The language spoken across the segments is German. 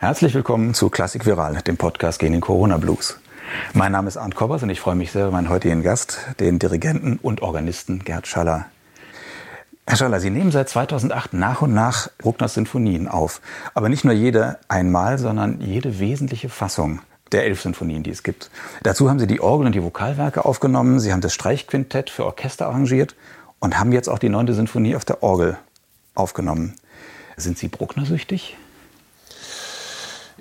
Herzlich willkommen zu Klassik Viral, dem Podcast gegen den Corona Blues. Mein Name ist Arndt Koppers und ich freue mich sehr über meinen heutigen Gast, den Dirigenten und Organisten Gerd Schaller. Herr Schaller, Sie nehmen seit 2008 nach und nach Bruckners Sinfonien auf. Aber nicht nur jede einmal, sondern jede wesentliche Fassung der elf Sinfonien, die es gibt. Dazu haben Sie die Orgel- und die Vokalwerke aufgenommen. Sie haben das Streichquintett für Orchester arrangiert und haben jetzt auch die neunte Sinfonie auf der Orgel aufgenommen. Sind Sie Bruckner-süchtig?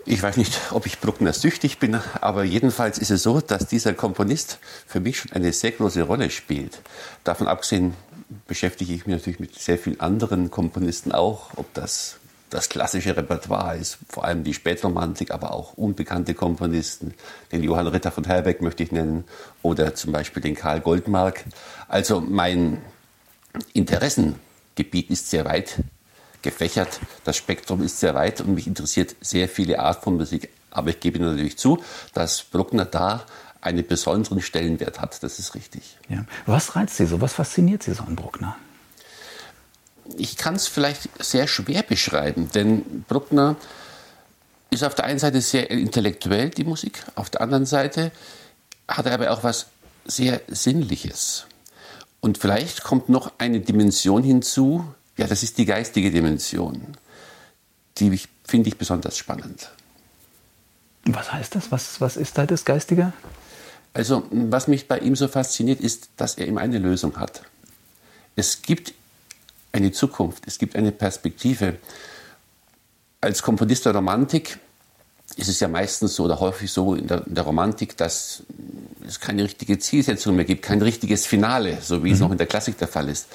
Ich weiß nicht, ob ich Bruckner süchtig bin, aber jedenfalls ist es so, dass dieser Komponist für mich schon eine sehr große Rolle spielt. Davon abgesehen beschäftige ich mich natürlich mit sehr vielen anderen Komponisten auch, ob das das klassische Repertoire ist, vor allem die Spätromantik, aber auch unbekannte Komponisten. Den Johann Ritter von Herbeck möchte ich nennen oder zum Beispiel den Karl Goldmark. Also mein Interessengebiet ist sehr weit gefächert. Das Spektrum ist sehr weit und mich interessiert sehr viele Art von Musik. Aber ich gebe natürlich zu, dass Bruckner da einen besonderen Stellenwert hat. Das ist richtig. Ja. Was reizt Sie so? Was fasziniert Sie so an Bruckner? Ich kann es vielleicht sehr schwer beschreiben, denn Bruckner ist auf der einen Seite sehr intellektuell, die Musik, auf der anderen Seite hat er aber auch was sehr Sinnliches. Und vielleicht kommt noch eine Dimension hinzu, ja, das ist die geistige Dimension. Die finde ich besonders spannend. Was heißt das? Was, was ist da das Geistige? Also, was mich bei ihm so fasziniert, ist, dass er immer eine Lösung hat. Es gibt eine Zukunft, es gibt eine Perspektive. Als Komponist der Romantik ist es ja meistens so oder häufig so in der, in der Romantik, dass es keine richtige Zielsetzung mehr gibt, kein richtiges Finale, so wie mhm. es noch in der Klassik der Fall ist.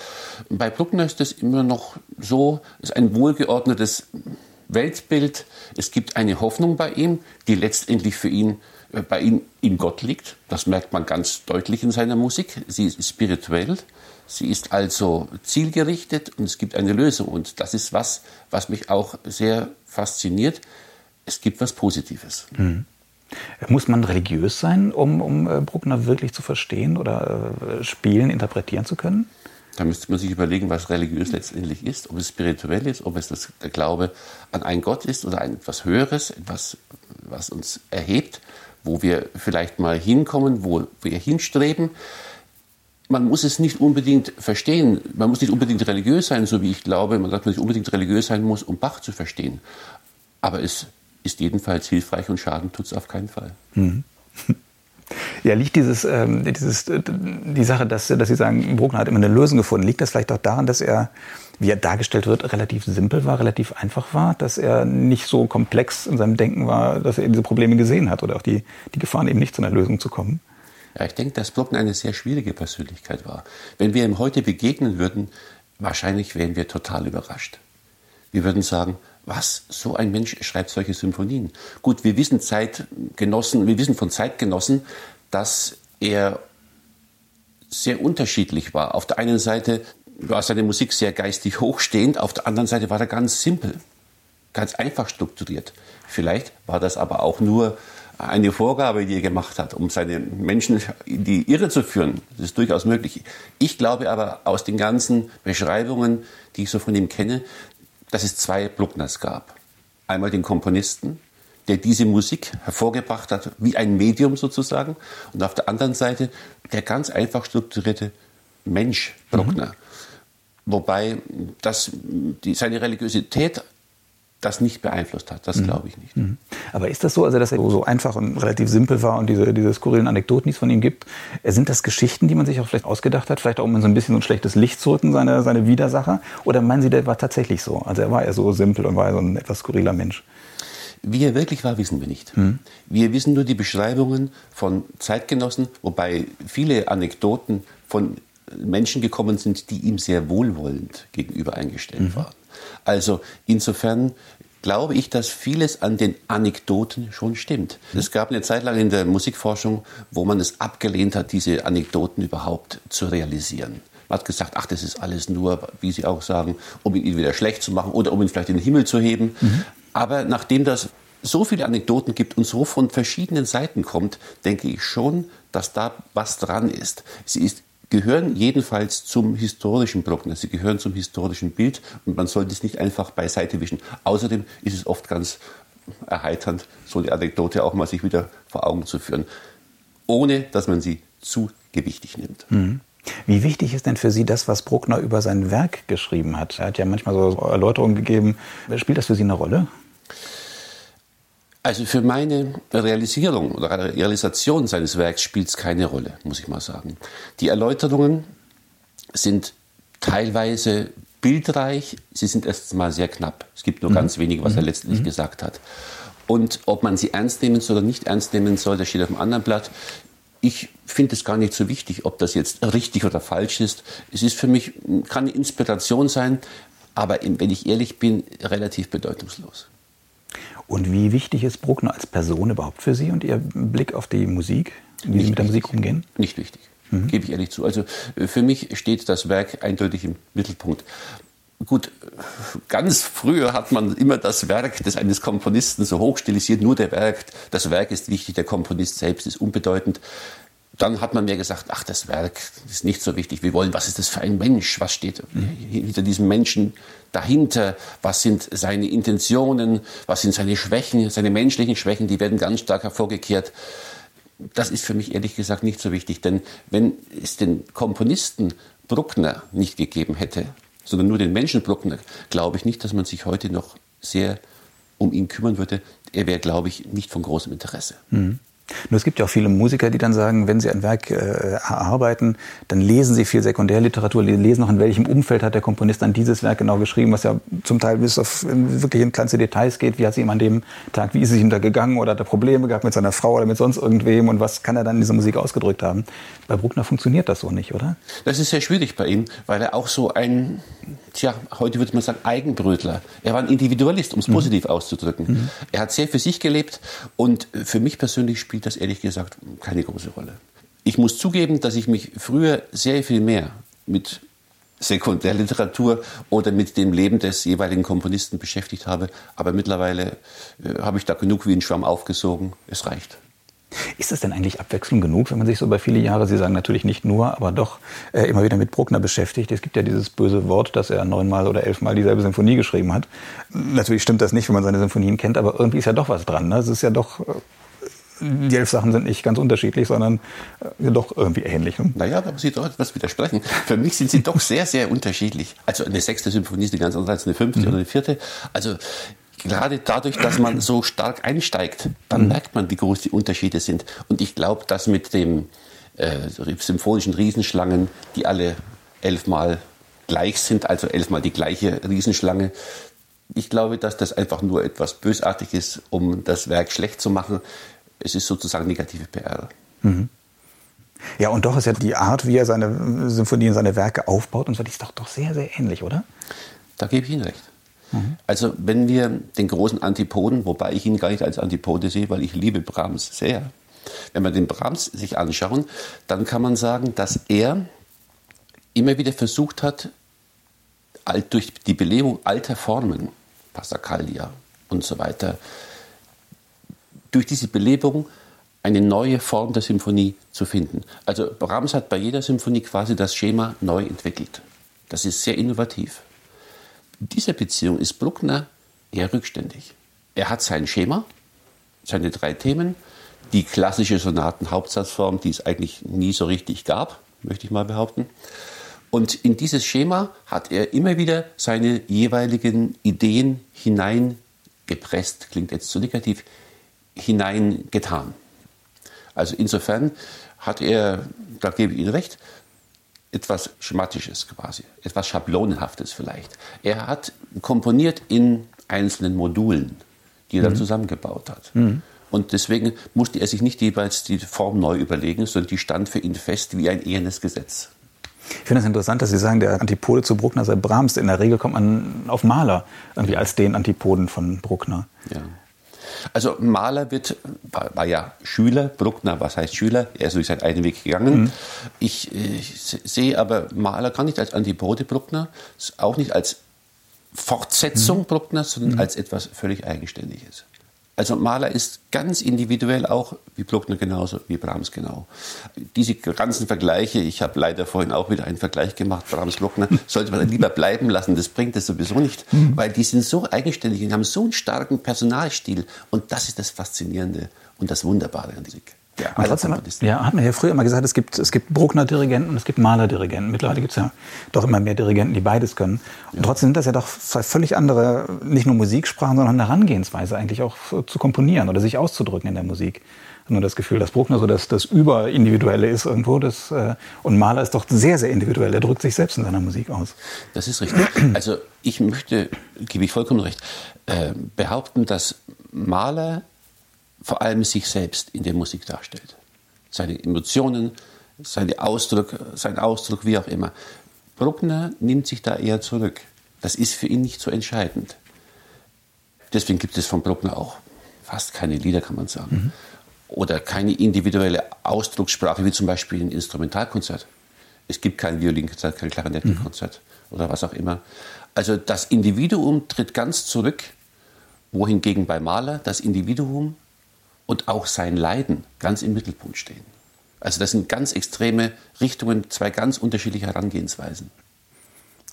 Bei Bruckner ist es immer noch so, es ist ein wohlgeordnetes Weltbild. Es gibt eine Hoffnung bei ihm, die letztendlich für ihn äh, bei ihm in Gott liegt. Das merkt man ganz deutlich in seiner Musik. Sie ist spirituell. Sie ist also zielgerichtet und es gibt eine Lösung. Und das ist was, was mich auch sehr fasziniert. Es gibt was Positives. Mhm. Muss man religiös sein, um, um äh, Bruckner wirklich zu verstehen oder äh, spielen, interpretieren zu können? Da müsste man sich überlegen, was religiös letztendlich ist, ob es spirituell ist, ob es das, der Glaube an einen Gott ist oder ein etwas Höheres, etwas, was uns erhebt, wo wir vielleicht mal hinkommen, wo wir hinstreben. Man muss es nicht unbedingt verstehen, man muss nicht unbedingt religiös sein, so wie ich glaube, man sagt, man nicht unbedingt religiös sein muss, um Bach zu verstehen. Aber es ist jedenfalls hilfreich und Schaden tut es auf keinen Fall. Mhm. Ja, liegt dieses, ähm, dieses, äh, die Sache, dass, dass Sie sagen, Bruckner hat immer eine Lösung gefunden, liegt das vielleicht auch daran, dass er, wie er dargestellt wird, relativ simpel war, relativ einfach war, dass er nicht so komplex in seinem Denken war, dass er diese Probleme gesehen hat oder auch die, die Gefahren eben nicht zu einer Lösung zu kommen? Ja, ich denke, dass Bruckner eine sehr schwierige Persönlichkeit war. Wenn wir ihm heute begegnen würden, wahrscheinlich wären wir total überrascht. Wir würden sagen, was, so ein Mensch schreibt solche Symphonien. Gut, wir wissen Zeitgenossen, wir wissen von Zeitgenossen, dass er sehr unterschiedlich war. Auf der einen Seite war seine Musik sehr geistig hochstehend, auf der anderen Seite war er ganz simpel, ganz einfach strukturiert. Vielleicht war das aber auch nur eine Vorgabe, die er gemacht hat, um seine Menschen in die Irre zu führen. Das ist durchaus möglich. Ich glaube aber aus den ganzen Beschreibungen, die ich so von ihm kenne, dass es zwei Bruckners gab. Einmal den Komponisten, der diese Musik hervorgebracht hat, wie ein Medium sozusagen, und auf der anderen Seite der ganz einfach strukturierte Mensch Bruckner. Mhm. Wobei das, die, seine Religiosität das nicht beeinflusst hat. Das mhm. glaube ich nicht. Mhm. Aber ist das so, also dass er so einfach und relativ simpel war und diese, diese skurrilen Anekdoten, die es von ihm gibt, sind das Geschichten, die man sich auch vielleicht ausgedacht hat, vielleicht auch um so ein bisschen so ein schlechtes Licht zu rücken, seine, seine Widersacher? Oder meinen Sie, der war tatsächlich so? Also er war ja so simpel und war so ein etwas skurriler Mensch. Wie er wirklich war, wissen wir nicht. Mhm. Wir wissen nur die Beschreibungen von Zeitgenossen, wobei viele Anekdoten von Menschen gekommen sind, die ihm sehr wohlwollend gegenüber eingestellt mhm. waren. Also insofern glaube ich, dass vieles an den Anekdoten schon stimmt. Es gab eine Zeit lang in der Musikforschung, wo man es abgelehnt hat, diese Anekdoten überhaupt zu realisieren. Man hat gesagt, ach, das ist alles nur, wie Sie auch sagen, um ihn wieder schlecht zu machen oder um ihn vielleicht in den Himmel zu heben. Mhm. Aber nachdem das so viele Anekdoten gibt und so von verschiedenen Seiten kommt, denke ich schon, dass da was dran ist. Sie ist gehören jedenfalls zum historischen Bruckner. Sie gehören zum historischen Bild und man sollte es nicht einfach beiseite wischen. Außerdem ist es oft ganz erheiternd, so eine Anekdote auch mal sich wieder vor Augen zu führen, ohne dass man sie zu gewichtig nimmt. Mhm. Wie wichtig ist denn für Sie das, was Bruckner über sein Werk geschrieben hat? Er hat ja manchmal so Erläuterungen gegeben. Spielt das für Sie eine Rolle? Also für meine Realisierung oder Realisation seines Werks spielt es keine Rolle, muss ich mal sagen. Die Erläuterungen sind teilweise bildreich, sie sind erst mal sehr knapp. Es gibt nur mhm. ganz wenig, was er mhm. letztendlich mhm. gesagt hat. Und ob man sie ernst nehmen soll oder nicht ernst nehmen soll, das steht auf dem anderen Blatt. Ich finde es gar nicht so wichtig, ob das jetzt richtig oder falsch ist. Es ist für mich, kann eine Inspiration sein, aber wenn ich ehrlich bin, relativ bedeutungslos. Und wie wichtig ist Bruckner als Person überhaupt für Sie und Ihr Blick auf die Musik, wie nicht Sie mit der Musik umgehen? Nicht wichtig, mhm. gebe ich ehrlich zu. Also äh, für mich steht das Werk eindeutig im Mittelpunkt. Gut, ganz früher hat man immer das Werk des eines Komponisten so hoch stilisiert, nur der Werk, das Werk ist wichtig, der Komponist selbst ist unbedeutend. Dann hat man mir gesagt, ach, das Werk ist nicht so wichtig. Wir wollen, was ist das für ein Mensch? Was steht hinter diesem Menschen dahinter? Was sind seine Intentionen? Was sind seine Schwächen, seine menschlichen Schwächen? Die werden ganz stark hervorgekehrt. Das ist für mich ehrlich gesagt nicht so wichtig, denn wenn es den Komponisten Bruckner nicht gegeben hätte, sondern nur den Menschen Bruckner, glaube ich nicht, dass man sich heute noch sehr um ihn kümmern würde. Er wäre, glaube ich, nicht von großem Interesse. Mhm. Nur es gibt ja auch viele Musiker, die dann sagen, wenn sie ein Werk äh, erarbeiten, dann lesen sie viel Sekundärliteratur, lesen noch in welchem Umfeld hat der Komponist dann dieses Werk genau geschrieben, was ja zum Teil bis auf wirklich in kleinste Details geht. Wie hat es ihm an dem Tag, wie ist es ihm da gegangen oder hat er Probleme gehabt mit seiner Frau oder mit sonst irgendwem und was kann er dann in dieser Musik ausgedrückt haben? Bei Bruckner funktioniert das so nicht, oder? Das ist sehr schwierig bei ihm, weil er auch so ein, tja, heute würde man sagen, Eigenbrötler. Er war ein Individualist, um es mhm. positiv auszudrücken. Mhm. Er hat sehr für sich gelebt und für mich persönlich spielt das ehrlich gesagt keine große Rolle. Ich muss zugeben, dass ich mich früher sehr viel mehr mit Sekundärliteratur oder mit dem Leben des jeweiligen Komponisten beschäftigt habe. Aber mittlerweile äh, habe ich da genug wie ein Schwamm aufgesogen. Es reicht. Ist das denn eigentlich Abwechslung genug, wenn man sich so über viele Jahre, Sie sagen natürlich nicht nur, aber doch äh, immer wieder mit Bruckner beschäftigt? Es gibt ja dieses böse Wort, dass er neunmal oder elfmal dieselbe Symphonie geschrieben hat. Natürlich stimmt das nicht, wenn man seine Symphonien kennt, aber irgendwie ist ja doch was dran. Ne? Es ist ja doch äh, die elf Sachen sind nicht ganz unterschiedlich, sondern äh, doch irgendwie ähnlich. Ne? Naja, da muss ich doch etwas widersprechen. Für mich sind sie doch sehr, sehr unterschiedlich. Also eine sechste Symphonie ist eine ganz andere als eine fünfte mhm. oder eine vierte. Also gerade dadurch, dass man so stark einsteigt, dann mhm. merkt man, wie groß die Unterschiede sind. Und ich glaube, dass mit dem äh, symphonischen Riesenschlangen, die alle elfmal gleich sind, also elfmal die gleiche Riesenschlange, ich glaube, dass das einfach nur etwas bösartig ist, um das Werk schlecht zu machen es ist sozusagen negative PR. Mhm. Ja, und doch ist ja die Art, wie er seine Symphonien, seine Werke aufbaut und so, die ist doch, doch sehr, sehr ähnlich, oder? Da gebe ich Ihnen recht. Mhm. Also wenn wir den großen Antipoden, wobei ich ihn gar nicht als Antipode sehe, weil ich liebe Brahms sehr, wenn wir den Brahms sich anschauen, dann kann man sagen, dass er immer wieder versucht hat, durch die Belebung alter Formen, Passacaglia und so weiter, durch diese Belebung eine neue Form der Symphonie zu finden. Also Brahms hat bei jeder Symphonie quasi das Schema neu entwickelt. Das ist sehr innovativ. In dieser Beziehung ist Bruckner eher rückständig. Er hat sein Schema, seine drei Themen, die klassische Sonaten-Hauptsatzform, die es eigentlich nie so richtig gab, möchte ich mal behaupten. Und in dieses Schema hat er immer wieder seine jeweiligen Ideen hineingepresst, klingt jetzt zu negativ, hineingetan. Also insofern hat er, da gebe ich Ihnen recht, etwas Schematisches quasi, etwas Schablonenhaftes vielleicht. Er hat komponiert in einzelnen Modulen, die er mhm. dann zusammengebaut hat. Mhm. Und deswegen musste er sich nicht jeweils die Form neu überlegen, sondern die stand für ihn fest wie ein ehernes Gesetz. Ich finde es interessant, dass Sie sagen, der Antipode zu Bruckner sei Brahms. In der Regel kommt man auf Mahler irgendwie als den Antipoden von Bruckner. Ja. Also Mahler wird, war, war, ja Schüler, Bruckner, was heißt Schüler? Er ist durch seinen eigenen Weg gegangen. Mhm. Ich, ich, sehe aber Mahler gar nicht als Antipode Bruckner, auch nicht als Fortsetzung mhm. Bruckners, sondern mhm. als etwas völlig Eigenständiges. Also Mahler ist ganz individuell auch, wie Bruckner genauso, wie Brahms genau. Diese ganzen Vergleiche, ich habe leider vorhin auch wieder einen Vergleich gemacht, Brahms-Bruckner, sollte man lieber bleiben lassen, das bringt es sowieso nicht, mhm. weil die sind so eigenständig und haben so einen starken Personalstil und das ist das Faszinierende und das Wunderbare an Musik. Ja, und trotzdem, ja, hat man ja früher immer gesagt, es gibt, es gibt Bruckner-Dirigenten und es gibt Mahler-Dirigenten. Mittlerweile gibt es ja doch immer mehr Dirigenten, die beides können. Und ja. trotzdem sind das ja doch zwei völlig andere, nicht nur Musiksprachen, sondern eine Herangehensweise eigentlich auch zu komponieren oder sich auszudrücken in der Musik. Nur das Gefühl, dass Bruckner so das, das Überindividuelle ist irgendwo. Das, äh, und Mahler ist doch sehr, sehr individuell. Er drückt sich selbst in seiner Musik aus. Das ist richtig. Also ich möchte, gebe ich vollkommen recht, äh, behaupten, dass Mahler vor allem sich selbst in der Musik darstellt. Seine Emotionen, seine Ausdruck, sein Ausdruck, wie auch immer. Bruckner nimmt sich da eher zurück. Das ist für ihn nicht so entscheidend. Deswegen gibt es von Bruckner auch fast keine Lieder, kann man sagen. Mhm. Oder keine individuelle Ausdruckssprache, wie zum Beispiel ein Instrumentalkonzert. Es gibt kein Violinkonzert, kein Klarinettenkonzert mhm. oder was auch immer. Also das Individuum tritt ganz zurück, wohingegen bei Mahler das Individuum und auch sein Leiden ganz im Mittelpunkt stehen. Also das sind ganz extreme Richtungen, zwei ganz unterschiedliche Herangehensweisen.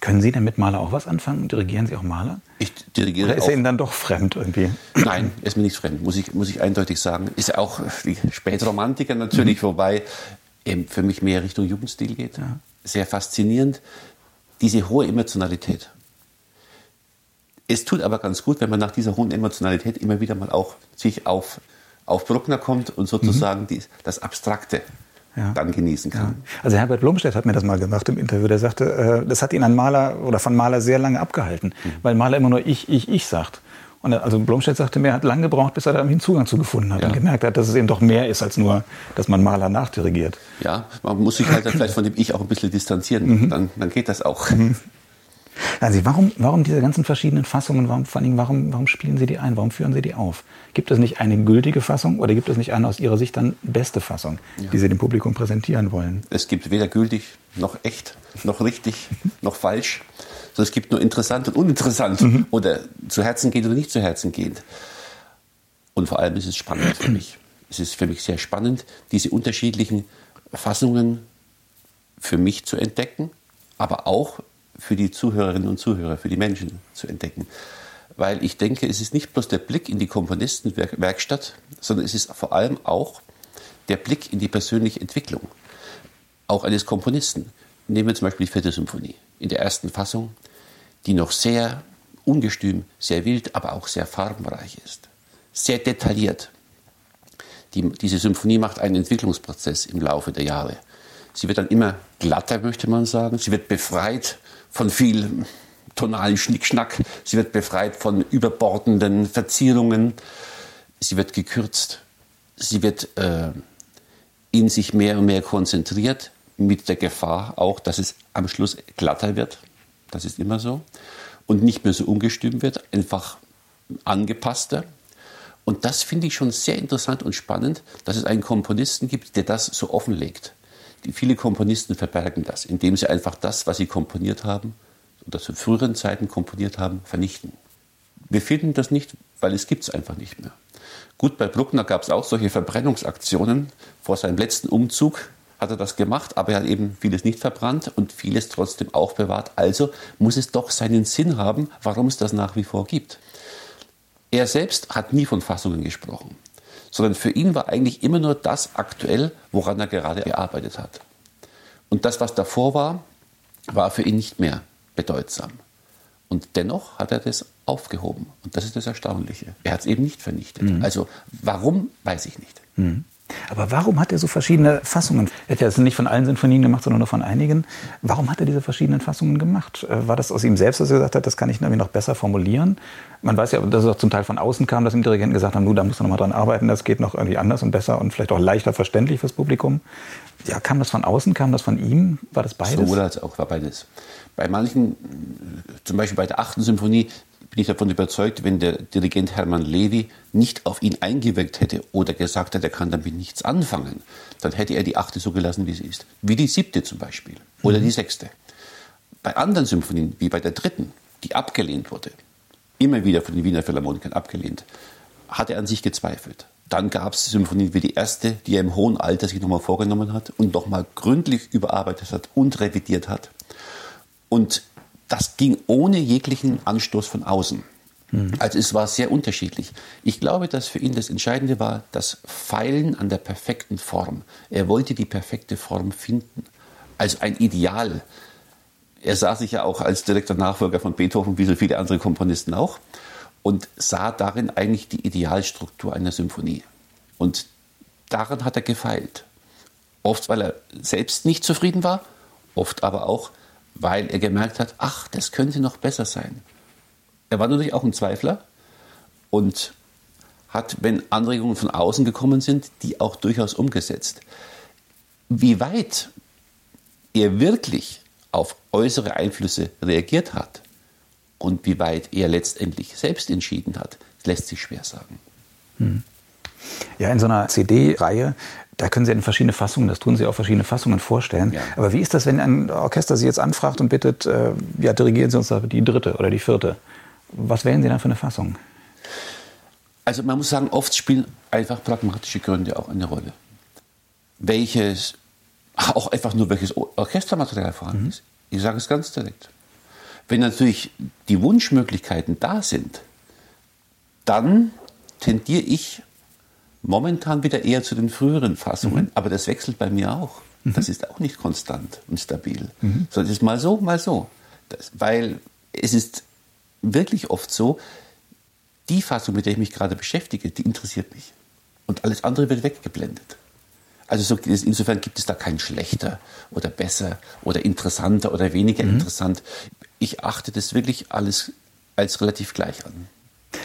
Können Sie denn mit Maler auch was anfangen? Dirigieren Sie auch Maler? Ich dirigiere Oder ist er Ihnen dann doch fremd irgendwie? Nein, ist mir nicht fremd, muss ich, muss ich eindeutig sagen. Ist auch die Spätromantiker natürlich, mhm. wobei eben für mich mehr Richtung Jugendstil geht. Ja. Sehr faszinierend, diese hohe Emotionalität. Es tut aber ganz gut, wenn man nach dieser hohen Emotionalität immer wieder mal auch sich auf auf Bruckner kommt und sozusagen mhm. die, das Abstrakte ja. dann genießen kann. Ja. Also Herbert Blomstedt hat mir das mal gemacht im Interview. Der sagte, äh, das hat ihn an Maler oder von Maler sehr lange abgehalten, mhm. weil Maler immer nur ich, ich, ich sagt. Und also Blomstedt sagte mir, er hat lange gebraucht, bis er da einen Zugang zu gefunden hat ja. und gemerkt hat, dass es eben doch mehr ist als nur, dass man Maler nachdirigiert. Ja, man muss sich halt vielleicht von dem Ich auch ein bisschen distanzieren. Mhm. Dann, dann geht das auch. Mhm. Also warum, warum diese ganzen verschiedenen Fassungen? Warum, vor allem, warum, warum spielen Sie die ein? Warum führen Sie die auf? Gibt es nicht eine gültige Fassung oder gibt es nicht eine aus Ihrer Sicht dann beste Fassung, ja. die Sie dem Publikum präsentieren wollen? Es gibt weder gültig noch echt, noch richtig, noch falsch. Sondern es gibt nur interessant und uninteressant mhm. oder zu Herzen gehend oder nicht zu Herzen gehend. Und vor allem ist es spannend für mich. Es ist für mich sehr spannend, diese unterschiedlichen Fassungen für mich zu entdecken, aber auch für die Zuhörerinnen und Zuhörer, für die Menschen zu entdecken. Weil ich denke, es ist nicht bloß der Blick in die Komponistenwerkstatt, sondern es ist vor allem auch der Blick in die persönliche Entwicklung, auch eines Komponisten. Nehmen wir zum Beispiel die vierte Symphonie in der ersten Fassung, die noch sehr ungestüm, sehr wild, aber auch sehr farbenreich ist, sehr detailliert. Die, diese Symphonie macht einen Entwicklungsprozess im Laufe der Jahre. Sie wird dann immer glatter, möchte man sagen. Sie wird befreit von viel tonalen Schnickschnack. Sie wird befreit von überbordenden Verzierungen. Sie wird gekürzt. Sie wird äh, in sich mehr und mehr konzentriert, mit der Gefahr auch, dass es am Schluss glatter wird. Das ist immer so. Und nicht mehr so ungestüm wird, einfach angepasster. Und das finde ich schon sehr interessant und spannend, dass es einen Komponisten gibt, der das so offenlegt. Die, viele Komponisten verbergen das, indem sie einfach das, was sie komponiert haben oder zu früheren Zeiten komponiert haben, vernichten. Wir finden das nicht, weil es gibt es einfach nicht mehr. Gut, bei Bruckner gab es auch solche Verbrennungsaktionen. Vor seinem letzten Umzug hat er das gemacht, aber er hat eben vieles nicht verbrannt und vieles trotzdem aufbewahrt. Also muss es doch seinen Sinn haben, warum es das nach wie vor gibt. Er selbst hat nie von Fassungen gesprochen sondern für ihn war eigentlich immer nur das aktuell, woran er gerade gearbeitet hat. Und das, was davor war, war für ihn nicht mehr bedeutsam. Und dennoch hat er das aufgehoben. Und das ist das Erstaunliche. Er hat es eben nicht vernichtet. Mhm. Also warum, weiß ich nicht. Mhm. Aber warum hat er so verschiedene Fassungen? Er hat ja das nicht von allen Sinfonien gemacht, sondern nur von einigen. Warum hat er diese verschiedenen Fassungen gemacht? Äh, war das aus ihm selbst, dass er gesagt hat, das kann ich irgendwie noch besser formulieren? Man weiß ja, dass es auch zum Teil von außen kam, dass ihm Dirigenten gesagt haben, du, da musst du noch mal dran arbeiten, das geht noch irgendwie anders und besser und vielleicht auch leichter verständlich fürs Publikum. Ja, kam das von außen, kam das von ihm? War das beides? Sowohl als auch, war beides. Bei manchen, zum Beispiel bei der achten Symphonie, bin ich davon überzeugt, wenn der Dirigent Hermann Levi nicht auf ihn eingewirkt hätte oder gesagt hätte, er kann damit nichts anfangen, dann hätte er die achte so gelassen, wie sie ist. Wie die siebte zum Beispiel oder mhm. die sechste. Bei anderen Symphonien, wie bei der dritten, die abgelehnt wurde, immer wieder von den Wiener Philharmonikern abgelehnt, hat er an sich gezweifelt. Dann gab es Symphonien wie die erste, die er im hohen Alter sich nochmal vorgenommen hat und nochmal gründlich überarbeitet hat und revidiert hat. Und das ging ohne jeglichen Anstoß von außen. Mhm. Also es war sehr unterschiedlich. Ich glaube, dass für ihn das Entscheidende war das Feilen an der perfekten Form. Er wollte die perfekte Form finden. Also ein Ideal. Er sah sich ja auch als direkter Nachfolger von Beethoven, wie so viele andere Komponisten auch und sah darin eigentlich die Idealstruktur einer Symphonie. Und daran hat er gefeilt. Oft, weil er selbst nicht zufrieden war, oft aber auch, weil er gemerkt hat, ach, das könnte noch besser sein. Er war natürlich auch ein Zweifler und hat, wenn Anregungen von außen gekommen sind, die auch durchaus umgesetzt. Wie weit er wirklich auf äußere Einflüsse reagiert hat, und wie weit er letztendlich selbst entschieden hat, lässt sich schwer sagen. Hm. Ja, in so einer CD-Reihe, da können Sie in verschiedene Fassungen, das tun Sie auch verschiedene Fassungen vorstellen. Ja. Aber wie ist das, wenn ein Orchester Sie jetzt anfragt und bittet, äh, ja, dirigieren Sie uns die dritte oder die vierte? Was wählen Sie dann für eine Fassung? Also man muss sagen, oft spielen einfach pragmatische Gründe auch eine Rolle. Welches, auch einfach nur welches Orchestermaterial vorhanden mhm. ist. Ich sage es ganz direkt. Wenn natürlich die Wunschmöglichkeiten da sind, dann tendiere ich momentan wieder eher zu den früheren Fassungen. Mhm. Aber das wechselt bei mir auch. Mhm. Das ist auch nicht konstant und stabil. Mhm. Sondern es ist mal so, mal so. Das, weil es ist wirklich oft so, die Fassung, mit der ich mich gerade beschäftige, die interessiert mich. Und alles andere wird weggeblendet. Also so, insofern gibt es da kein schlechter oder besser oder interessanter oder weniger mhm. interessant ich achte das wirklich alles als relativ gleich an.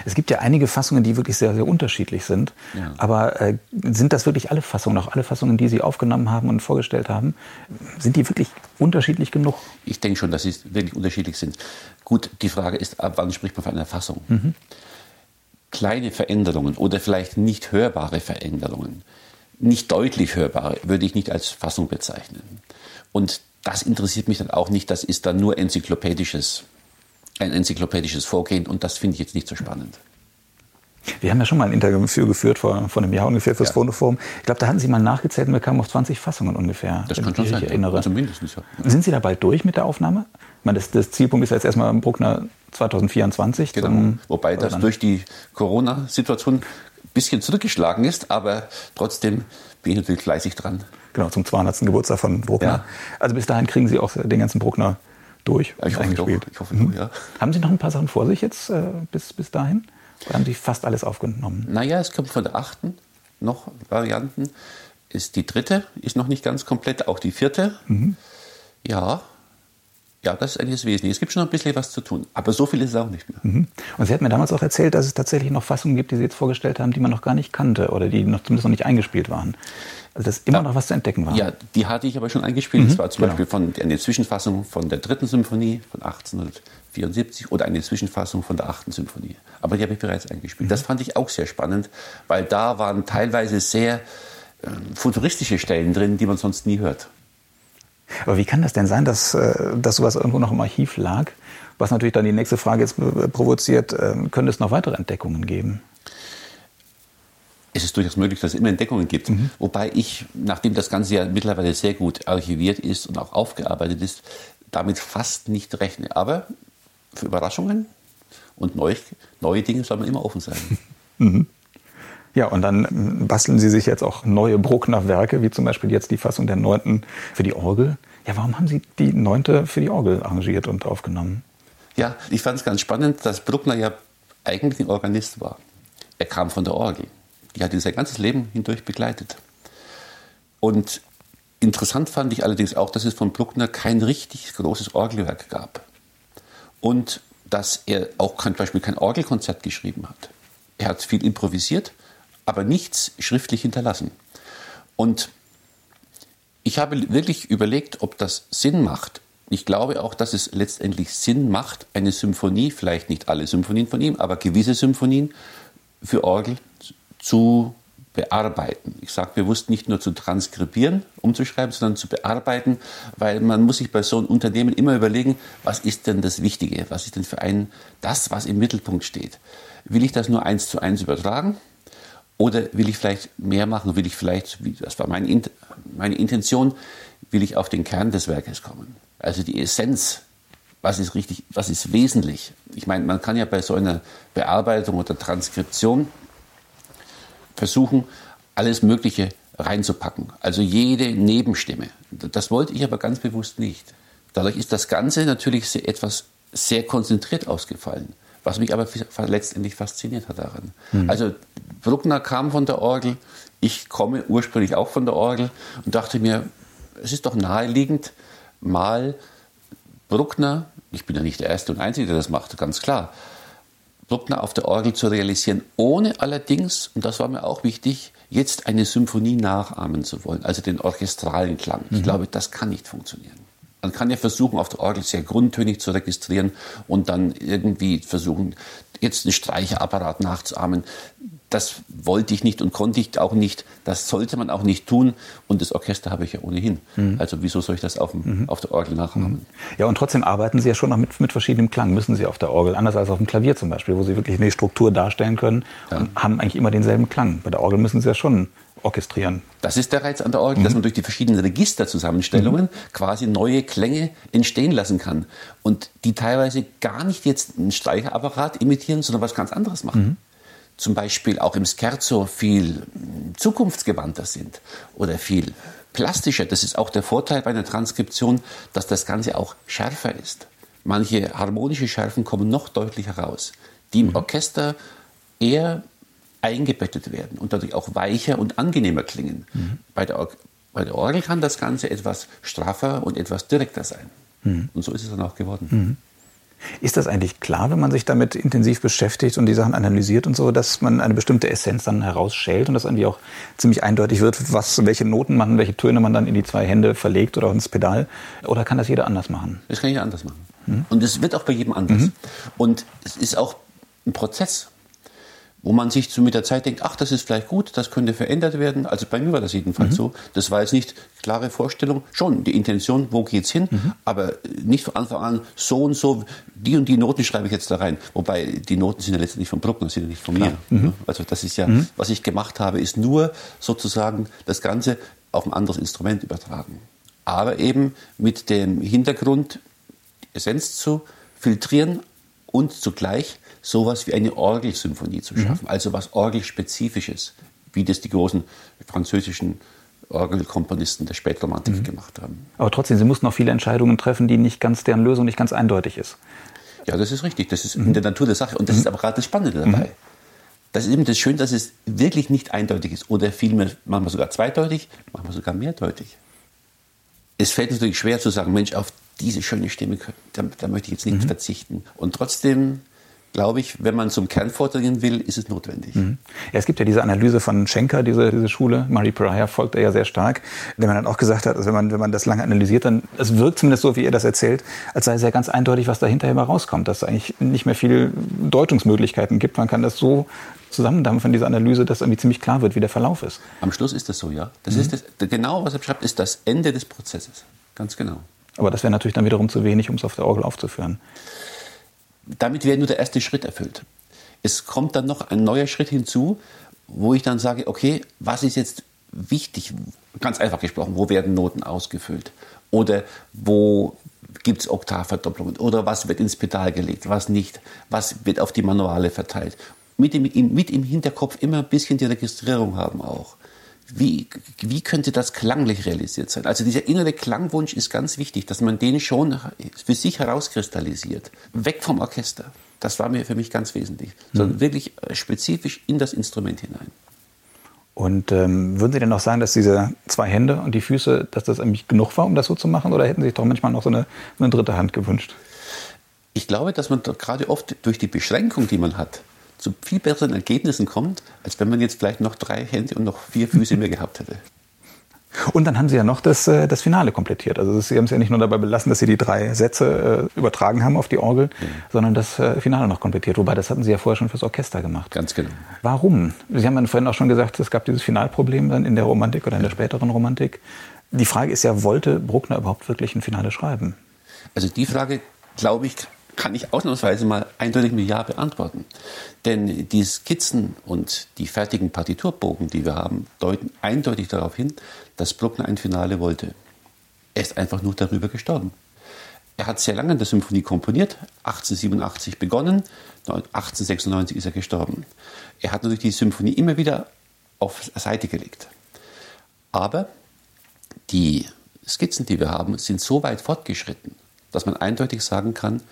Es gibt ja einige Fassungen, die wirklich sehr, sehr unterschiedlich sind. Ja. Aber äh, sind das wirklich alle Fassungen, auch alle Fassungen, die Sie aufgenommen haben und vorgestellt haben? Sind die wirklich unterschiedlich genug? Ich denke schon, dass sie wirklich unterschiedlich sind. Gut, die Frage ist, ab wann spricht man von einer Fassung? Mhm. Kleine Veränderungen oder vielleicht nicht hörbare Veränderungen, nicht deutlich hörbare, würde ich nicht als Fassung bezeichnen. Und das interessiert mich dann auch nicht. Das ist dann nur enzyklopädisches, ein enzyklopädisches Vorgehen und das finde ich jetzt nicht so spannend. Wir haben ja schon mal ein Interview geführt vor, vor einem Jahr ungefähr fürs ja. Phonoforum. Ich glaube, da hatten Sie mal nachgezählt und wir kamen auf 20 Fassungen ungefähr. Das kann schon sein. Erinnere. Also mindestens, ja. Sind Sie da bald durch mit der Aufnahme? Ich meine, das, das Zielpunkt ist jetzt erstmal Bruckner 2024. Genau. Zum, Wobei das durch die Corona-Situation ein bisschen zurückgeschlagen ist, aber trotzdem bin ich natürlich fleißig dran. Genau, zum 200. Geburtstag von Bruckner. Ja. Also bis dahin kriegen Sie auch den ganzen Bruckner durch. Ja, ich, hoffe doch, ich hoffe mhm. ja. Haben Sie noch ein paar Sachen vor sich jetzt äh, bis, bis dahin? Oder haben Sie fast alles aufgenommen? Naja, es kommt von der achten noch Varianten. Ist die dritte, ist noch nicht ganz komplett, auch die vierte. Mhm. Ja, ja, das ist eigentlich das Wesentliche. Es gibt schon noch ein bisschen was zu tun, aber so viel ist es auch nicht mehr. Mhm. Und Sie hatten mir damals auch erzählt, dass es tatsächlich noch Fassungen gibt, die Sie jetzt vorgestellt haben, die man noch gar nicht kannte oder die noch, zumindest noch nicht eingespielt waren. Also dass immer ja, noch was zu entdecken war. Ja, die hatte ich aber schon eingespielt. Mhm, das war zum genau. Beispiel von, eine Zwischenfassung von der dritten Symphonie von 1874 oder eine Zwischenfassung von der achten Symphonie. Aber die habe ich bereits eingespielt. Mhm. Das fand ich auch sehr spannend, weil da waren teilweise sehr äh, futuristische Stellen drin, die man sonst nie hört. Aber wie kann das denn sein, dass, äh, dass sowas irgendwo noch im Archiv lag? Was natürlich dann die nächste Frage jetzt provoziert, äh, könnte es noch weitere Entdeckungen geben? Es ist durchaus möglich, dass es immer Entdeckungen gibt. Mhm. Wobei ich, nachdem das Ganze ja mittlerweile sehr gut archiviert ist und auch aufgearbeitet ist, damit fast nicht rechne. Aber für Überraschungen und neue, neue Dinge soll man immer offen sein. Mhm. Ja, und dann basteln Sie sich jetzt auch neue Bruckner-Werke, wie zum Beispiel jetzt die Fassung der neunten für die Orgel. Ja, warum haben Sie die neunte für die Orgel arrangiert und aufgenommen? Ja, ich fand es ganz spannend, dass Bruckner ja eigentlich ein Organist war. Er kam von der Orgel. Die hat ihn sein ganzes Leben hindurch begleitet. Und interessant fand ich allerdings auch, dass es von Bruckner kein richtig großes Orgelwerk gab. Und dass er auch zum Beispiel kein Orgelkonzert geschrieben hat. Er hat viel improvisiert aber nichts schriftlich hinterlassen. Und ich habe wirklich überlegt, ob das Sinn macht. Ich glaube auch, dass es letztendlich Sinn macht, eine Symphonie, vielleicht nicht alle Symphonien von ihm, aber gewisse Symphonien für Orgel zu bearbeiten. Ich sage bewusst nicht nur zu transkribieren, umzuschreiben, sondern zu bearbeiten, weil man muss sich bei so einem Unternehmen immer überlegen, was ist denn das Wichtige, was ist denn für einen das, was im Mittelpunkt steht. Will ich das nur eins zu eins übertragen? Oder will ich vielleicht mehr machen? Will ich vielleicht, das war meine, meine Intention, will ich auf den Kern des Werkes kommen? Also die Essenz, was ist richtig, was ist wesentlich? Ich meine, man kann ja bei so einer Bearbeitung oder Transkription versuchen, alles Mögliche reinzupacken. Also jede Nebenstimme. Das wollte ich aber ganz bewusst nicht. Dadurch ist das Ganze natürlich etwas sehr konzentriert ausgefallen, was mich aber letztendlich fasziniert hat daran. Mhm. Also Bruckner kam von der Orgel, ich komme ursprünglich auch von der Orgel und dachte mir, es ist doch naheliegend, mal Bruckner, ich bin ja nicht der Erste und Einzige, der das macht, ganz klar, Bruckner auf der Orgel zu realisieren, ohne allerdings, und das war mir auch wichtig, jetzt eine Symphonie nachahmen zu wollen, also den orchestralen Klang. Ich mhm. glaube, das kann nicht funktionieren. Man kann ja versuchen, auf der Orgel sehr grundtönig zu registrieren und dann irgendwie versuchen, jetzt einen Streicherapparat nachzuahmen das wollte ich nicht und konnte ich auch nicht. Das sollte man auch nicht tun. Und das Orchester habe ich ja ohnehin. Mhm. Also wieso soll ich das auf, dem, mhm. auf der Orgel nachahmen? Mhm. Ja, und trotzdem arbeiten Sie ja schon noch mit, mit verschiedenem Klang, müssen Sie auf der Orgel. Anders als auf dem Klavier zum Beispiel, wo Sie wirklich eine Struktur darstellen können ja. und haben eigentlich immer denselben Klang. Bei der Orgel müssen Sie ja schon orchestrieren. Das ist der Reiz an der Orgel, mhm. dass man durch die verschiedenen Registerzusammenstellungen mhm. quasi neue Klänge entstehen lassen kann. Und die teilweise gar nicht jetzt einen Streicherapparat imitieren, sondern was ganz anderes machen. Mhm zum Beispiel auch im Scherzo viel zukunftsgewandter sind oder viel plastischer. Das ist auch der Vorteil bei einer Transkription, dass das Ganze auch schärfer ist. Manche harmonische Schärfen kommen noch deutlicher raus, die im mhm. Orchester eher eingebettet werden und dadurch auch weicher und angenehmer klingen. Mhm. Bei, der bei, der Orgel kann das Ganze etwas straffer und etwas direkter sein. Mhm. Und so ist es dann auch geworden. Mhm. Ist das eigentlich klar, wenn man sich damit intensiv beschäftigt und die Sachen analysiert und so, dass man eine bestimmte Essenz dann herausschält und dass irgendwie auch ziemlich eindeutig wird, was, welche Noten man, welche Töne man dann in die zwei Hände verlegt oder ins Pedal? Oder kann das jeder anders machen? Das kann jeder anders machen. Mhm. Und es wird auch bei jedem anders. Mhm. Und es ist auch ein Prozess wo man sich so mit der Zeit denkt, ach, das ist vielleicht gut, das könnte verändert werden. Also bei mir war das jedenfalls mhm. so. Das war jetzt nicht klare Vorstellung, schon die Intention, wo geht's hin, mhm. aber nicht von Anfang an so und so, die und die Noten schreibe ich jetzt da rein. Wobei die Noten sind ja letztendlich von Bruckner, sind ja nicht von mir. Mhm. Also das ist ja, mhm. was ich gemacht habe, ist nur sozusagen das Ganze auf ein anderes Instrument übertragen. Aber eben mit dem Hintergrund, die Essenz zu filtrieren und zugleich sowas wie eine Orgelsymphonie zu schaffen, mhm. also was Orgelspezifisches, wie das die großen französischen Orgelkomponisten der Spätromantik mhm. gemacht haben. Aber trotzdem, Sie mussten auch viele Entscheidungen treffen, die nicht ganz, deren Lösung nicht ganz eindeutig ist. Ja, das ist richtig. Das ist mhm. in der Natur der Sache. Und das mhm. ist aber gerade das Spannende dabei. Mhm. Das ist eben das Schöne, dass es wirklich nicht eindeutig ist. Oder vielmehr, manchmal sogar zweideutig, manchmal sogar mehrdeutig. Es fällt natürlich schwer zu sagen, Mensch, auf diese schöne Stimme, da, da möchte ich jetzt nicht mhm. verzichten. Und trotzdem glaube ich, wenn man zum Kern vordringen will, ist es notwendig. Mhm. Ja, es gibt ja diese Analyse von Schenker, diese, diese Schule, Marie Pryor folgt er ja sehr stark, der man dann auch gesagt hat, also wenn man, wenn man das lange analysiert, dann, es wirkt zumindest so, wie er das erzählt, als sei es ja ganz eindeutig, was da hinterher mal rauskommt, dass es eigentlich nicht mehr viele Deutungsmöglichkeiten gibt. Man kann das so zusammendampfen, diese Analyse, dass irgendwie ziemlich klar wird, wie der Verlauf ist. Am Schluss ist das so, ja. Das mhm. ist das, genau, was er beschreibt, ist das Ende des Prozesses. Ganz genau. Aber das wäre natürlich dann wiederum zu wenig, um es auf der Orgel aufzuführen damit wäre nur der erste Schritt erfüllt. Es kommt dann noch ein neuer Schritt hinzu, wo ich dann sage, okay, was ist jetzt wichtig? Ganz einfach gesprochen, wo werden Noten ausgefüllt? Oder wo gibt es Oktavverdopplungen? Oder was wird ins Pedal gelegt, was nicht? Was wird auf die Manuale verteilt? Mit im, mit im Hinterkopf immer ein bisschen die Registrierung haben auch. Wie, wie könnte das klanglich realisiert sein? Also dieser innere Klangwunsch ist ganz wichtig, dass man den schon für sich herauskristallisiert. Weg vom Orchester. Das war mir für mich ganz wesentlich. Sondern mhm. wirklich äh, spezifisch in das Instrument hinein. Und ähm, würden Sie denn noch sagen, dass diese zwei Hände und die Füße, dass das eigentlich genug war, um das so zu machen? Oder hätten Sie sich doch manchmal noch so eine, eine dritte Hand gewünscht? Ich glaube, dass man gerade oft durch die Beschränkung, die man hat, zu viel besseren Ergebnissen kommt, als wenn man jetzt vielleicht noch drei Hände und noch vier Füße mehr gehabt hätte. Und dann haben Sie ja noch das, äh, das Finale komplettiert. Also Sie haben es ja nicht nur dabei belassen, dass Sie die drei Sätze äh, übertragen haben auf die Orgel, mhm. sondern das äh, Finale noch komplettiert. Wobei, das hatten Sie ja vorher schon fürs Orchester gemacht. Ganz genau. Warum? Sie haben ja vorhin auch schon gesagt, es gab dieses Finalproblem dann in der Romantik oder in der späteren Romantik. Die Frage ist ja, wollte Bruckner überhaupt wirklich ein Finale schreiben? Also die Frage, glaube ich, kann ich ausnahmsweise mal eindeutig mit Ja beantworten. Denn die Skizzen und die fertigen Partiturbogen, die wir haben, deuten eindeutig darauf hin, dass Bruckner ein Finale wollte. Er ist einfach nur darüber gestorben. Er hat sehr lange in der Symphonie komponiert, 1887 begonnen, 1896 ist er gestorben. Er hat natürlich die Symphonie immer wieder auf Seite gelegt. Aber die Skizzen, die wir haben, sind so weit fortgeschritten, dass man eindeutig sagen kann,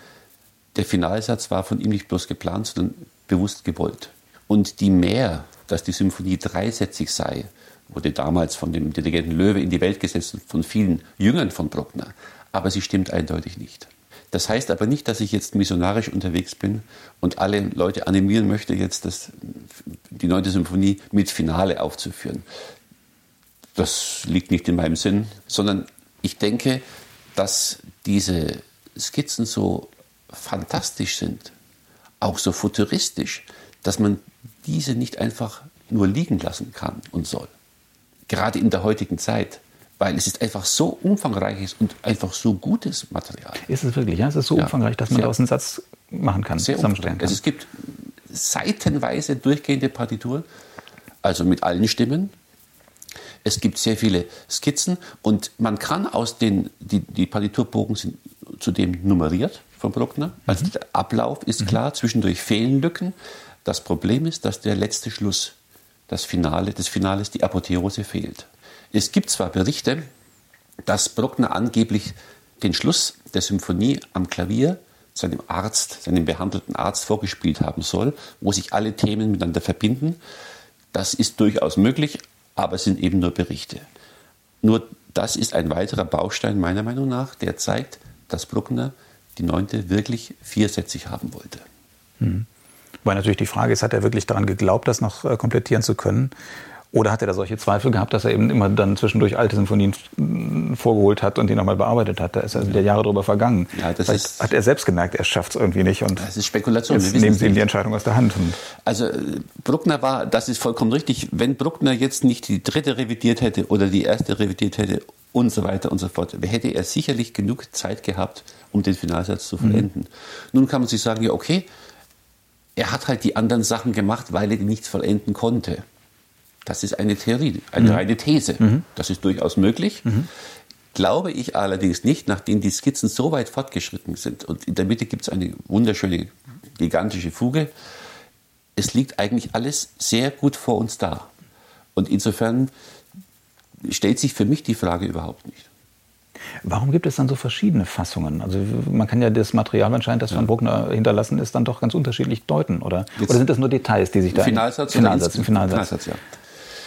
der Finalsatz war von ihm nicht bloß geplant, sondern bewusst gewollt. Und die Mehr, dass die Symphonie dreisätzig sei, wurde damals von dem Dirigenten Löwe in die Welt gesetzt von vielen Jüngern von Bruckner. Aber sie stimmt eindeutig nicht. Das heißt aber nicht, dass ich jetzt missionarisch unterwegs bin und alle Leute animieren möchte, jetzt das, die neunte Symphonie mit Finale aufzuführen. Das liegt nicht in meinem Sinn, sondern ich denke, dass diese Skizzen so fantastisch sind, auch so futuristisch, dass man diese nicht einfach nur liegen lassen kann und soll. Gerade in der heutigen Zeit, weil es ist einfach so umfangreiches und einfach so gutes Material. Ist es wirklich, ja? Es ist so ja, umfangreich, dass man daraus einen Satz machen kann, sehr zusammenstellen kann. Also es gibt seitenweise durchgehende Partituren, also mit allen Stimmen. Es gibt sehr viele Skizzen und man kann aus den, die, die Partiturbogen sind zudem nummeriert von Bruckner. Also mhm. der Ablauf ist mhm. klar, zwischendurch fehlen Lücken. Das Problem ist, dass der letzte Schluss, das Finale des Finales, die Apotheose fehlt. Es gibt zwar Berichte, dass Bruckner angeblich den Schluss der Symphonie am Klavier seinem Arzt, seinem behandelten Arzt vorgespielt haben soll, wo sich alle Themen miteinander verbinden. Das ist durchaus möglich, aber es sind eben nur Berichte. Nur das ist ein weiterer Baustein meiner Meinung nach, der zeigt, dass Bruckner die neunte wirklich viersätzig haben wollte. Mhm. Weil natürlich die Frage ist, hat er wirklich daran geglaubt, das noch äh, komplettieren zu können? Oder hat er da solche Zweifel gehabt, dass er eben immer dann zwischendurch alte Sinfonien mm, vorgeholt hat und die nochmal bearbeitet hat? Da ist also wieder Jahre drüber vergangen. Ja, das Vielleicht ist, hat er selbst gemerkt, er schafft es irgendwie nicht. Und das ist Spekulation. Jetzt nehmen Sie ihm die Entscheidung aus der Hand. Also Bruckner war, das ist vollkommen richtig, wenn Bruckner jetzt nicht die dritte revidiert hätte oder die erste revidiert hätte und so weiter und so fort, hätte er sicherlich genug Zeit gehabt, um den Finalsatz zu vollenden. Mhm. Nun kann man sich sagen, ja okay, er hat halt die anderen Sachen gemacht, weil er die nicht vollenden konnte. Das ist eine Theorie, eine mhm. reine These. Mhm. Das ist durchaus möglich. Mhm. Glaube ich allerdings nicht, nachdem die Skizzen so weit fortgeschritten sind und in der Mitte gibt es eine wunderschöne, gigantische Fuge. Es liegt eigentlich alles sehr gut vor uns da. Und insofern stellt sich für mich die Frage überhaupt nicht. Warum gibt es dann so verschiedene Fassungen? Also man kann ja das Material anscheinend, das ja. von Bruckner hinterlassen ist, dann doch ganz unterschiedlich deuten, oder? Jetzt oder sind das nur Details, die sich da... Finalsatz? Finalsatz, Finalsatz, Finalsatz ja.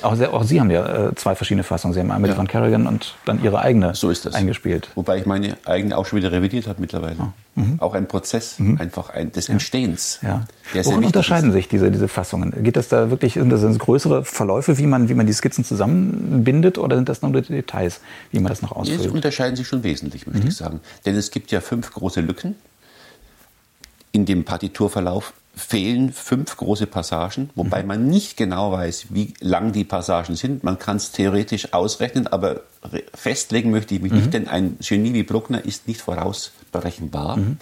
Auch, auch, Sie haben ja äh, zwei verschiedene Fassungen. Sie haben einmal ja. die von Kerrigan und dann Ihre eigene so ist das. eingespielt. Wobei ich meine eigene auch schon wieder revidiert habe mittlerweile. Oh. Mhm. Auch ein Prozess, mhm. einfach ein, des Entstehens. Ja. Worin unterscheiden sich diese, diese Fassungen? Geht das da wirklich, sind das größere Verläufe, wie man, wie man die Skizzen zusammenbindet oder sind das nur die Details, wie man das noch ausfüllt? Sie unterscheiden sich schon wesentlich, möchte mhm. ich sagen. Denn es gibt ja fünf große Lücken in dem Partiturverlauf fehlen fünf große Passagen, wobei mhm. man nicht genau weiß, wie lang die Passagen sind. Man kann es theoretisch ausrechnen, aber festlegen möchte ich mich mhm. nicht, denn ein Genie wie Bruckner ist nicht vorausberechenbar. Mhm.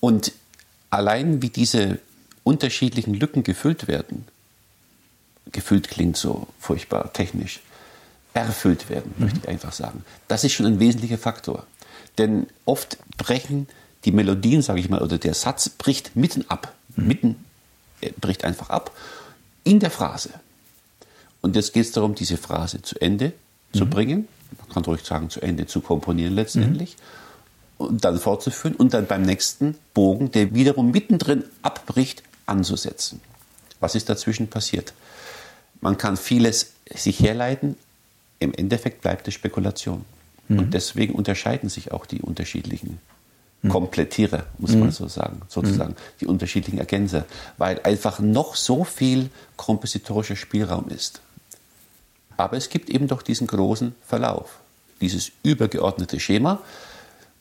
Und allein wie diese unterschiedlichen Lücken gefüllt werden, gefüllt klingt so furchtbar technisch, erfüllt werden, mhm. möchte ich einfach sagen. Das ist schon ein wesentlicher Faktor. Denn oft brechen die Melodien, sage ich mal, oder der Satz bricht mitten ab mitten, er bricht einfach ab, in der Phrase. Und jetzt geht es darum, diese Phrase zu Ende mhm. zu bringen. Man kann ruhig sagen, zu Ende zu komponieren letztendlich. Mhm. Und dann fortzuführen und dann beim nächsten Bogen, der wiederum mittendrin abbricht, anzusetzen. Was ist dazwischen passiert? Man kann vieles sich herleiten, im Endeffekt bleibt es Spekulation. Mhm. Und deswegen unterscheiden sich auch die unterschiedlichen Mhm. Komplettierer, muss man mhm. so sagen, sozusagen, mhm. die unterschiedlichen Ergänzer, weil einfach noch so viel kompositorischer Spielraum ist. Aber es gibt eben doch diesen großen Verlauf, dieses übergeordnete Schema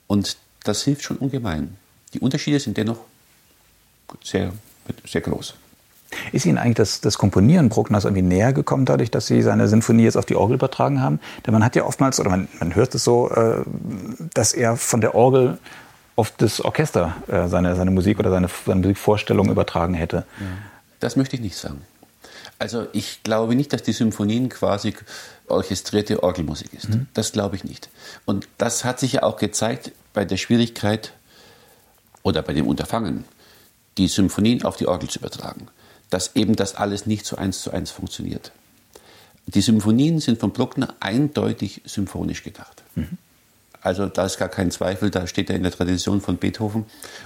und das hilft schon ungemein. Die Unterschiede sind dennoch sehr, sehr groß. Ist Ihnen eigentlich das, das Komponieren Bruckners irgendwie näher gekommen, dadurch, dass Sie seine Sinfonie jetzt auf die Orgel übertragen haben? Denn man hat ja oftmals, oder man, man hört es so, äh, dass er von der Orgel auf das Orchester äh, seine, seine Musik oder seine, seine Musikvorstellung übertragen hätte. Das möchte ich nicht sagen. Also ich glaube nicht, dass die Symphonien quasi orchestrierte Orgelmusik ist. Mhm. Das glaube ich nicht. Und das hat sich ja auch gezeigt bei der Schwierigkeit oder bei dem Unterfangen, die Symphonien auf die Orgel zu übertragen dass eben das alles nicht so eins zu eins funktioniert. Die Symphonien sind von Bruckner eindeutig symphonisch gedacht. Mhm. Also da ist gar kein Zweifel, da steht er in der Tradition von Beethoven.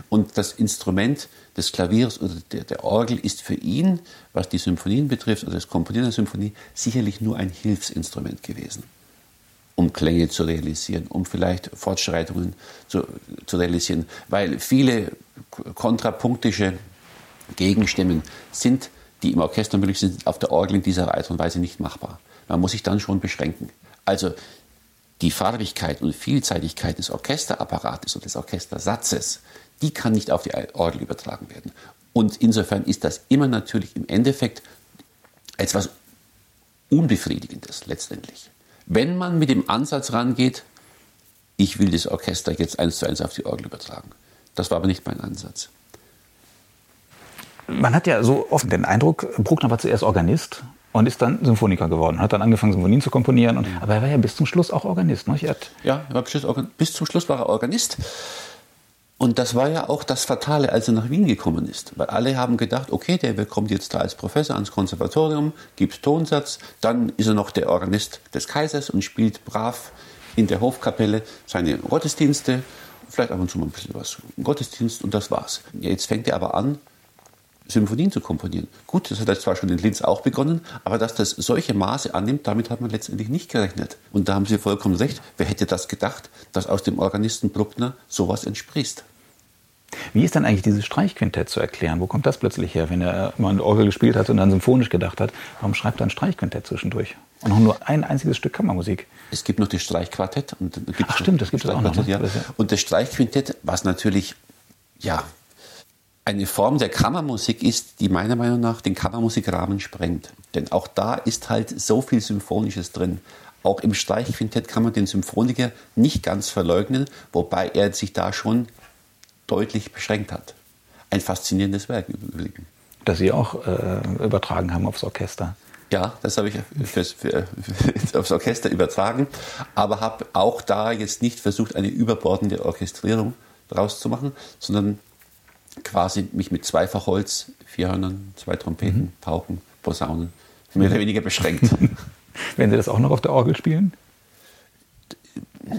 Und das Instrument des Klaviers oder der, der, Orgel ist für ihn, was die Symphonien betrifft, oder das Komponieren der Symphonie, sicherlich nur ein Hilfsinstrument gewesen, um Klänge zu realisieren, um vielleicht Fortschreitungen zu, zu realisieren. Weil viele kontrapunktische Gegenstimmen sind, die im Orchester möglich sind, auf der Orgel in dieser Art und Weise nicht machbar. Man muss sich dann schon beschränken. Also die Farbigkeit und Vielseitigkeit des Orchesterapparates und des Orchestersatzes, die kann nicht auf die Orgel übertragen werden. Und insofern ist das immer natürlich im Endeffekt etwas Unbefriedigendes letztendlich. Wenn man mit dem Ansatz rangeht, ich will das Orchester jetzt eins zu eins auf die Orgel übertragen. Das war aber nicht mein Ansatz. Man hat ja so oft den Eindruck, Bruckner war zuerst Organist und ist dann Symphoniker geworden. Hat dann angefangen, Symphonien zu komponieren. Und, aber er war ja bis zum Schluss auch Organist. Ne? ja, war bis, bis zum Schluss war er Organist. Und das war ja auch das Fatale, als er nach Wien gekommen ist. Weil alle haben gedacht, okay, der kommt jetzt da als Professor ans Konservatorium, gibt Tonsatz, dann ist er noch der Organist des Kaisers und spielt brav in der Hofkapelle seine Gottesdienste, vielleicht ab und zu mal ein bisschen was Gottesdienst und das war's. Jetzt fängt er aber an, Symphonien zu komponieren. Gut, das hat er zwar schon in Linz auch begonnen, aber dass das solche Maße annimmt, damit hat man letztendlich nicht gerechnet. Und da haben Sie vollkommen recht. Wer hätte das gedacht, dass aus dem Organisten Bruckner sowas entspricht? Wie ist dann eigentlich dieses Streichquintett zu erklären? Wo kommt das plötzlich her, wenn er mal eine Orgel gespielt hat und dann symphonisch gedacht hat? Warum schreibt er ein Streichquintett zwischendurch? Und noch nur ein einziges Stück Kammermusik. Es gibt noch das Streichquartett. Und Ach stimmt, das gibt es auch noch. Ne? Ja. Und das Streichquintett, was natürlich ja, eine Form der Kammermusik ist, die meiner Meinung nach den Kammermusikrahmen sprengt. Denn auch da ist halt so viel Symphonisches drin. Auch im Streichquintett kann man den Symphoniker nicht ganz verleugnen, wobei er sich da schon deutlich beschränkt hat. Ein faszinierendes Werk übrigens. Das Sie auch äh, übertragen haben aufs Orchester. Ja, das habe ich fürs, für, für, aufs Orchester übertragen, aber habe auch da jetzt nicht versucht, eine überbordende Orchestrierung draus zu machen, sondern quasi mich mit Zweifachholz, vier Hörnern, zwei Trompeten, mhm. Pauken, Posaunen mehr oder weniger beschränkt. Werden Sie das auch noch auf der Orgel spielen?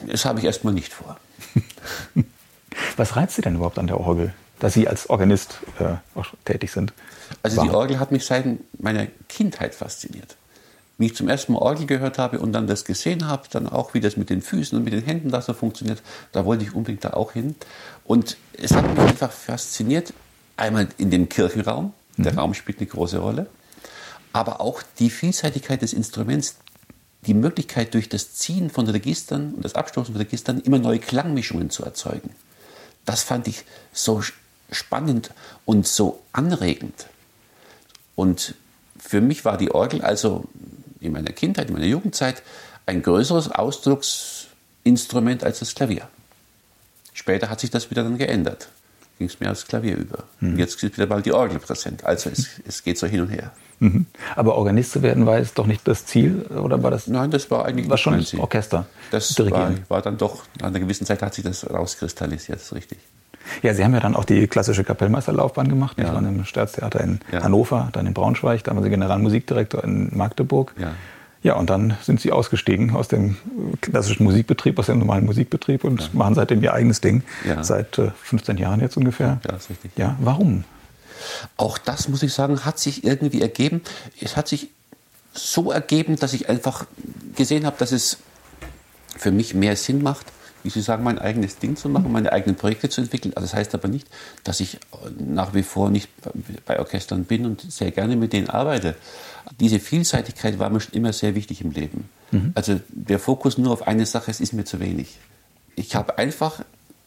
Das habe ich erstmal nicht vor. Was reizt Sie denn überhaupt an der Orgel, dass Sie als Organist äh, auch tätig sind? Also Warum? die Orgel hat mich seit meiner Kindheit fasziniert wie ich zum ersten Mal Orgel gehört habe und dann das gesehen habe, dann auch, wie das mit den Füßen und mit den Händen da so funktioniert, da wollte ich unbedingt da auch hin. Und es hat mich einfach fasziniert, einmal in dem Kirchenraum, der mhm. Raum spielt eine große Rolle, aber auch die Vielseitigkeit des Instruments, die Möglichkeit durch das Ziehen von Registern und das Abstoßen von Registern immer neue Klangmischungen zu erzeugen. Das fand ich so spannend und so anregend. Und für mich war die Orgel also in meiner Kindheit, in meiner Jugendzeit ein größeres Ausdrucksinstrument als das Klavier. Später hat sich das wieder dann geändert. Ging es mehr aufs Klavier über. Mhm. Und jetzt ist wieder mal die Orgel präsent. Also es, es geht so hin und her. Mhm. Aber Organist zu werden war jetzt doch nicht das Ziel, oder war das? Nein, das war eigentlich war schon das Orchester. Das war, war, dann doch, an einer gewissen Zeit hat sich das rauskristallisiert, das ist richtig. Ja, Sie haben ja dann auch die klassische Kapellmeisterlaufbahn gemacht. Ja. waren im Staatstheater in ja. Hannover, dann in Braunschweig, dann waren Sie Generalmusikdirektor in Magdeburg. Ja. Ja, und dann sind Sie ausgestiegen aus dem klassischen Musikbetrieb, aus dem normalen Musikbetrieb und ja. machen seitdem Ihr eigenes Ding. Ja. Seit äh, 15 Jahren jetzt ungefähr. Ja, ist richtig. Ja, warum? Auch das, muss ich sagen, hat sich irgendwie ergeben. Es hat sich so ergeben, dass ich einfach gesehen habe, dass es für mich mehr Sinn macht, wie Sie sagen, mein eigenes Ding zu machen, meine eigenen Projekte zu entwickeln. Also das heißt aber nicht, dass ich nach wie vor nicht bei Orchestern bin und sehr gerne mit denen arbeite. Diese Vielseitigkeit war mir schon immer sehr wichtig im Leben. Mhm. Also der Fokus nur auf eine Sache, es ist mir zu wenig. Ich habe einfach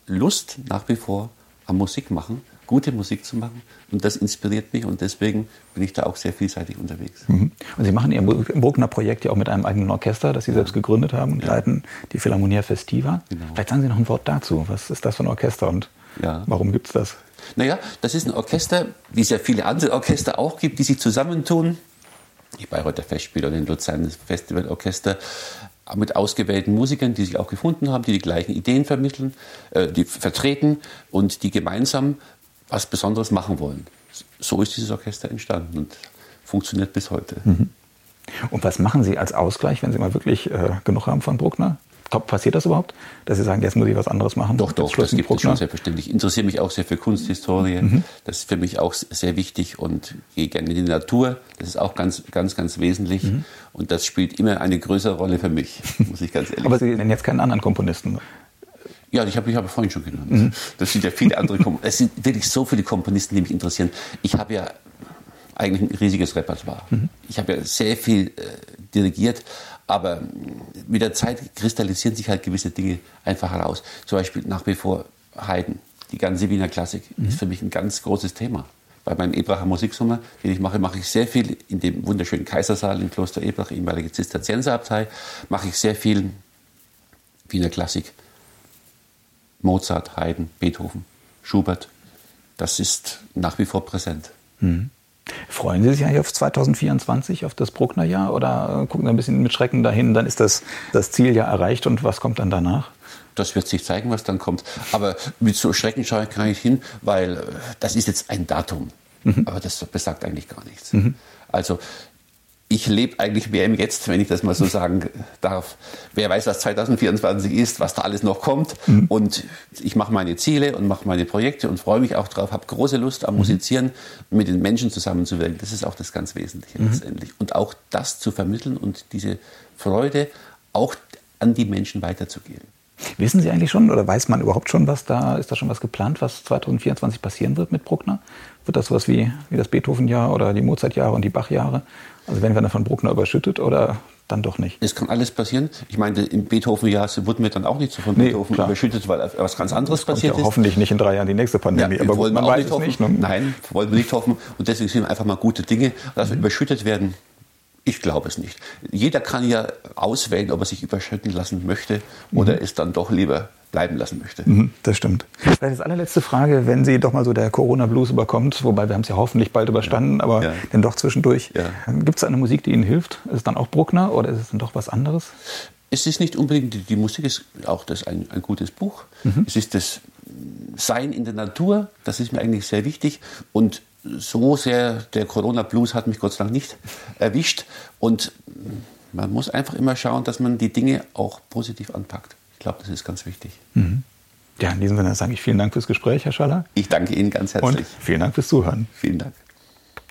Lust nach wie vor am Musik machen gute Musik zu machen. Und das inspiriert mich und deswegen bin ich da auch sehr vielseitig unterwegs. Mhm. Und Sie machen Ihr Bruckner-Projekt ja auch mit einem eigenen Orchester, das Sie ja. selbst gegründet haben und ja. leiten, die Philharmonia Festiva. Genau. Vielleicht sagen Sie noch ein Wort dazu. Was ist das für ein Orchester und ja. warum gibt es das? Naja, das ist ein Orchester, wie es ja viele andere Orchester auch gibt, die sich zusammentun. Die Bayreuther Festspiele oder den Luzern Festivalorchester mit ausgewählten Musikern, die sich auch gefunden haben, die die gleichen Ideen vermitteln, äh, die vertreten und die gemeinsam was Besonderes machen wollen. So ist dieses Orchester entstanden und funktioniert bis heute. Mhm. Und was machen Sie als Ausgleich, wenn Sie mal wirklich äh, genug haben von Bruckner? Passiert das überhaupt, dass Sie sagen, jetzt muss ich was anderes machen? Doch, doch, das gibt es schon selbstverständlich. Ich interessiere mich auch sehr für Kunsthistorie. Mhm. Das ist für mich auch sehr wichtig und gehe gerne in die Natur. Das ist auch ganz, ganz, ganz wesentlich. Mhm. Und das spielt immer eine größere Rolle für mich, muss ich ganz ehrlich sagen. Aber Sie nennen jetzt keinen anderen Komponisten. Ja, ich habe ich hab vorhin schon genannt. Mhm. Das sind ja viele andere Komponisten. Es sind wirklich so viele Komponisten, die mich interessieren. Ich habe ja eigentlich ein riesiges Repertoire. Mhm. Ich habe ja sehr viel äh, dirigiert, aber mit der Zeit kristallisieren sich halt gewisse Dinge einfach heraus. Zum Beispiel nach wie vor Haydn, die ganze Wiener Klassik, mhm. ist für mich ein ganz großes Thema. Bei meinem Ebracher Musiksommer, den ich mache, mache ich sehr viel in dem wunderschönen Kaisersaal im Kloster Ebrach, ehemalige Zisterzienserabtei, mache ich sehr viel Wiener Klassik Mozart, Haydn, Beethoven, Schubert. Das ist nach wie vor präsent. Mhm. Freuen Sie sich eigentlich auf 2024, auf das Bruckner-Jahr oder gucken Sie ein bisschen mit Schrecken dahin, dann ist das, das Ziel ja erreicht und was kommt dann danach? Das wird sich zeigen, was dann kommt. Aber mit so Schrecken schaue ich gar nicht hin, weil äh, das ist jetzt ein Datum. Mhm. Aber das besagt eigentlich gar nichts. Mhm. Also ich lebe eigentlich mehr im Jetzt, wenn ich das mal so sagen darf. Wer weiß, was 2024 ist, was da alles noch kommt. Mhm. Und ich mache meine Ziele und mache meine Projekte und freue mich auch drauf, habe große Lust am mhm. Musizieren, mit den Menschen zusammenzuwirken. Das ist auch das ganz Wesentliche mhm. letztendlich. Und auch das zu vermitteln und diese Freude auch an die Menschen weiterzugeben. Wissen Sie eigentlich schon oder weiß man überhaupt schon, was da ist da schon was geplant, was 2024 passieren wird mit Bruckner? Wird das was wie, wie das Beethoven-Jahr oder die Mozart-Jahre und die Bach-Jahre? Also werden wir dann von Bruckner überschüttet oder dann doch nicht? Es kann alles passieren. Ich meine, im Beethoven-Jahr wurden wir dann auch nicht so von nee, Beethoven klar. überschüttet, weil was ganz anderes passiert ja ist. Hoffentlich nicht in drei Jahren die nächste Pandemie. Ja, aber wollen man weiß es nicht. Ne? Nein, wollen wir nicht hoffen. Und deswegen sind einfach mal gute Dinge, dass wir mhm. überschüttet werden. Ich glaube es nicht. Jeder kann ja auswählen, ob er sich überschütten lassen möchte oder mhm. es dann doch lieber bleiben lassen möchte. Mhm, das stimmt. Vielleicht als allerletzte Frage, wenn Sie doch mal so der Corona-Blues überkommt, wobei wir haben es ja hoffentlich bald überstanden, ja. aber ja. denn doch zwischendurch. Ja. Gibt es eine Musik, die Ihnen hilft? Ist es dann auch Bruckner oder ist es dann doch was anderes? Es ist nicht unbedingt, die, die Musik ist auch das ein, ein gutes Buch. Mhm. Es ist das Sein in der Natur, das ist mir eigentlich sehr wichtig. Und so sehr, der Corona-Blues hat mich Gott sei Dank nicht erwischt. Und man muss einfach immer schauen, dass man die Dinge auch positiv anpackt. Ich glaube, das ist ganz wichtig. Mhm. Ja, in diesem Sinne sage ich vielen Dank fürs Gespräch, Herr Schaller. Ich danke Ihnen ganz herzlich. Und vielen Dank fürs Zuhören. Vielen Dank.